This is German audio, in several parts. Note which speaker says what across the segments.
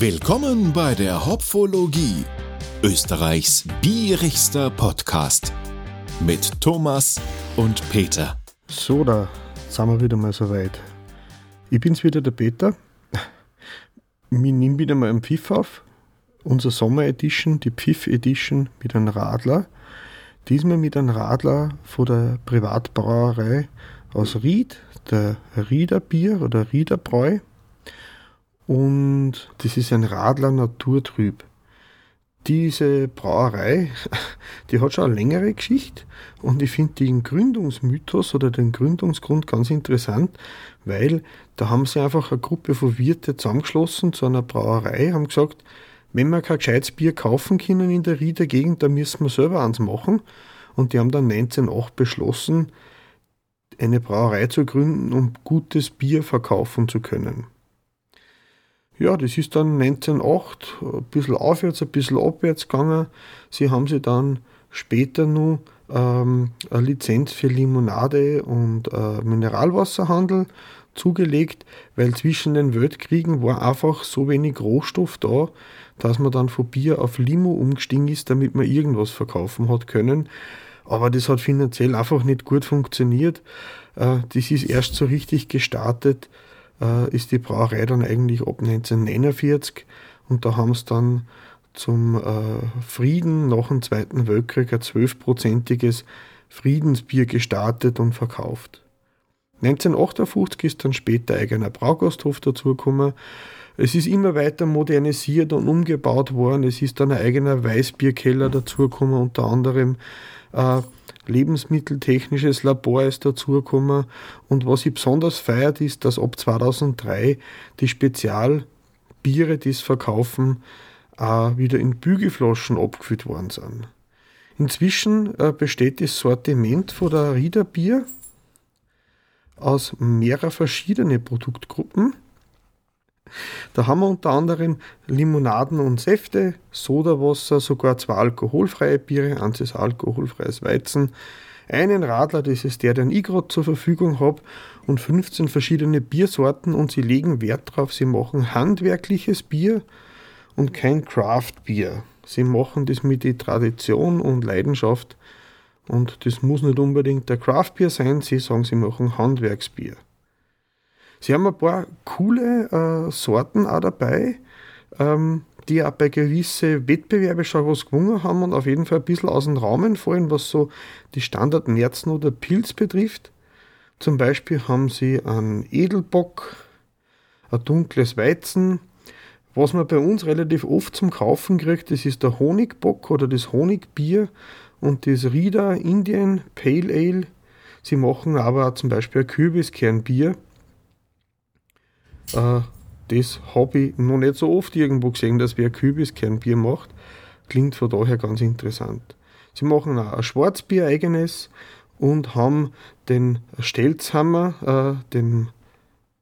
Speaker 1: Willkommen bei der Hopfologie, Österreichs bierigster Podcast mit Thomas und Peter.
Speaker 2: So, da sind wir wieder mal soweit. Ich bin's wieder, der Peter. Wir nehmen wieder mal einen Pfiff auf. Unser Sommer Edition, die Pfiff Edition mit einem Radler. Diesmal mit einem Radler von der Privatbrauerei aus Ried, der Rieder Bier oder Rieder Bräu. Und das ist ein Radler Naturtrüb. Diese Brauerei, die hat schon eine längere Geschichte und ich finde den Gründungsmythos oder den Gründungsgrund ganz interessant, weil da haben sie einfach eine Gruppe von Wirte zusammengeschlossen zu einer Brauerei, haben gesagt, wenn wir kein gescheites Bier kaufen können in der Rieder Gegend, dann müssen wir selber eins machen. Und die haben dann 1908 beschlossen, eine Brauerei zu gründen, um gutes Bier verkaufen zu können. Ja, das ist dann 1908 ein bisschen aufwärts, ein bisschen abwärts gegangen. Sie haben sich dann später noch ähm, eine Lizenz für Limonade und äh, Mineralwasserhandel zugelegt, weil zwischen den Weltkriegen war einfach so wenig Rohstoff da, dass man dann von Bier auf Limo umgestiegen ist, damit man irgendwas verkaufen hat können. Aber das hat finanziell einfach nicht gut funktioniert. Äh, das ist erst so richtig gestartet, äh, ist die Brauerei dann eigentlich ab 1949 und da haben sie dann zum äh, Frieden nach dem Zweiten Weltkrieg ein zwölfprozentiges Friedensbier gestartet und verkauft. 1958 ist dann später eigener Braugasthof dazugekommen. Es ist immer weiter modernisiert und umgebaut worden. Es ist dann ein eigener Weißbierkeller dazugekommen, unter anderem äh, lebensmitteltechnisches Labor ist dazugekommen. Und was ich besonders feiert, ist, dass ab 2003 die Spezialbiere, die es verkaufen, auch wieder in Bügelflaschen abgefüllt worden sind. Inzwischen äh, besteht das Sortiment von der Rieder Bier aus mehreren verschiedenen Produktgruppen. Da haben wir unter anderem Limonaden und Säfte, Sodawasser, sogar zwei alkoholfreie Biere, eins ist alkoholfreies Weizen, einen Radler, das ist der, den ich gerade zur Verfügung habe, und 15 verschiedene Biersorten und sie legen Wert darauf, sie machen handwerkliches Bier und kein Craft-Bier. Sie machen das mit der Tradition und Leidenschaft und das muss nicht unbedingt der Craft-Bier sein, sie sagen, sie machen Handwerksbier. Sie haben ein paar coole äh, Sorten auch dabei, ähm, die auch bei gewissen Wettbewerben schon was gewonnen haben und auf jeden Fall ein bisschen aus dem Rahmen fallen, was so die Standard-Nerzen oder Pilz betrifft. Zum Beispiel haben sie einen Edelbock, ein dunkles Weizen. Was man bei uns relativ oft zum Kaufen kriegt, das ist der Honigbock oder das Honigbier und das Rieder Indian Pale Ale. Sie machen aber zum Beispiel ein Kürbiskernbier äh, das habe ich noch nicht so oft irgendwo gesehen, dass wer Kürbiskernbier macht. Klingt von daher ganz interessant. Sie machen auch ein Schwarzbier eigenes und haben den Stelzhammer, äh, dem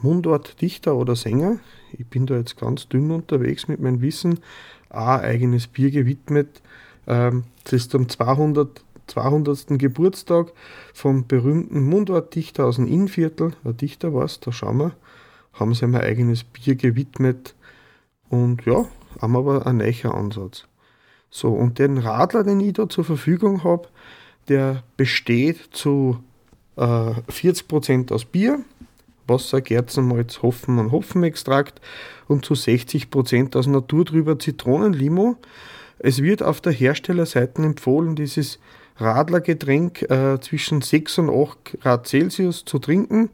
Speaker 2: Mundortdichter oder Sänger, ich bin da jetzt ganz dünn unterwegs mit meinem Wissen, auch eigenes Bier gewidmet. Ähm, das ist am 200, 200. Geburtstag vom berühmten Mundortdichter aus dem Innviertel. Ein Dichter war es, da schauen wir haben sie ein eigenes Bier gewidmet und ja, haben aber ein neuer Ansatz. So, und den Radler, den ich da zur Verfügung habe, der besteht zu äh, 40% aus Bier, Wasser, Gerzenmalz, Hopfen und Hopfenextrakt und zu 60% aus naturtrüber Zitronenlimo. Es wird auf der Herstellerseite empfohlen, dieses Radlergetränk äh, zwischen 6 und 8 Grad Celsius zu trinken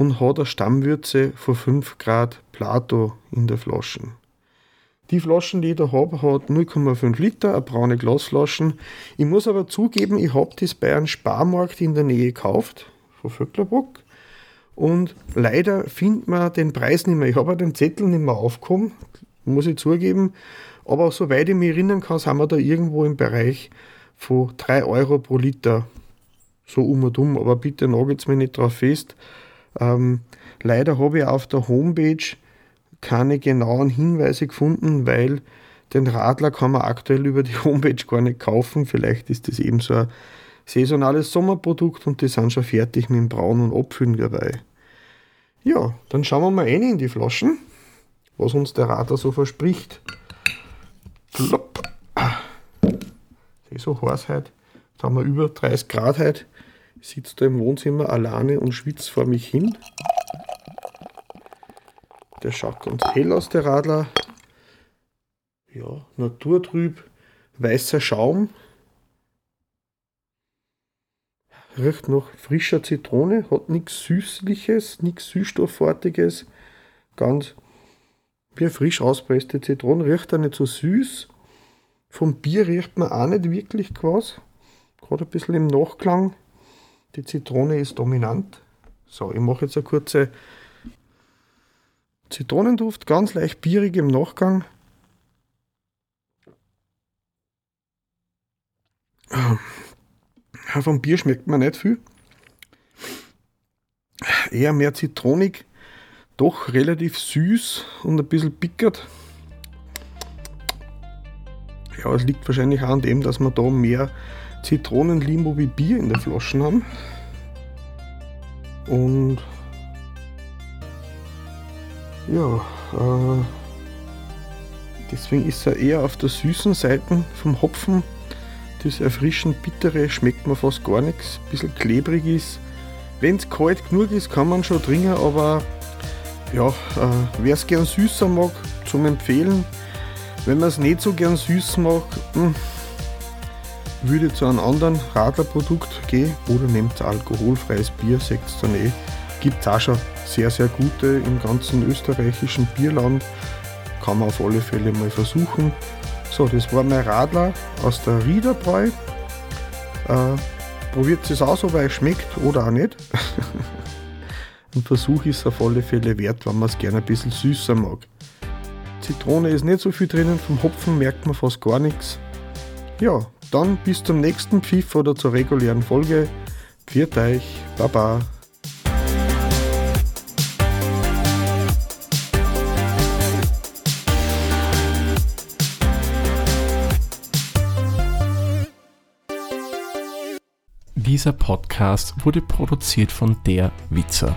Speaker 2: und hat eine Stammwürze von 5 Grad Plato in der Flasche. Die Flaschen, die ich da habe, hat 0,5 Liter, eine braune Glasflaschen. Ich muss aber zugeben, ich habe das bei einem Sparmarkt in der Nähe gekauft, von Vöcklerbruck. Und leider findet man den Preis nicht mehr. Ich habe den Zettel nicht mehr aufgekommen, muss ich zugeben. Aber soweit ich mich erinnern kann, sind wir da irgendwo im Bereich von 3 Euro pro Liter. So um und um. Aber bitte nagelt mir nicht drauf fest. Ähm, leider habe ich auf der Homepage keine genauen Hinweise gefunden, weil den Radler kann man aktuell über die Homepage gar nicht kaufen. Vielleicht ist das eben so ein saisonales Sommerprodukt und die sind schon fertig mit dem Brauen und Abfüllen dabei. Ja, dann schauen wir mal rein in die Flaschen. was uns der Radler so verspricht. Plopp. Es ist so heiß heute. Jetzt haben wir über 30 Grad heute. Sitze da im Wohnzimmer alleine und schwitze vor mich hin. Der schaut ganz hell aus, der Radler. Ja, naturtrüb, weißer Schaum. Riecht nach frischer Zitrone, hat nichts Süßliches, nichts Süßstoffartiges. Ganz wie eine frisch auspresste Zitrone, riecht auch nicht so süß. Vom Bier riecht man auch nicht wirklich was. Gerade ein bisschen im Nachklang. Die Zitrone ist dominant. So, ich mache jetzt eine kurze Zitronenduft, ganz leicht bierig im Nachgang. Vom Bier schmeckt man nicht viel. Eher mehr zitronig, doch relativ süß und ein bisschen pickert. Ja, es liegt wahrscheinlich auch an dem, dass wir da mehr Zitronenlimo wie Bier in der Flasche haben. Und ja, äh, deswegen ist er eher auf der süßen Seite vom Hopfen. Das erfrischend bittere schmeckt mir fast gar nichts. Ein bisschen klebrig ist. Wenn es kalt genug ist, kann man schon trinken, aber ja, äh, wer es gern süßer mag, zum Empfehlen. Wenn man es nicht so gern süß mag, mh, hm, würde zu einem anderen Radlerprodukt gehen oder nehmt alkoholfreies Bier, seht dann eh. Gibt es auch schon sehr, sehr gute im ganzen österreichischen Bierland. Kann man auf alle Fälle mal versuchen. So, das war mein Radler aus der Riederbräu. Äh, probiert es aus, ob es schmeckt oder auch nicht. Ein Versuch ist auf alle Fälle wert, wenn man es gerne ein bisschen süßer mag. Zitrone ist nicht so viel drinnen, vom Hopfen merkt man fast gar nichts. Ja, dann bis zum nächsten Pfiff oder zur regulären Folge. Pfiat euch, Baba.
Speaker 1: Dieser Podcast wurde produziert von der Witzer.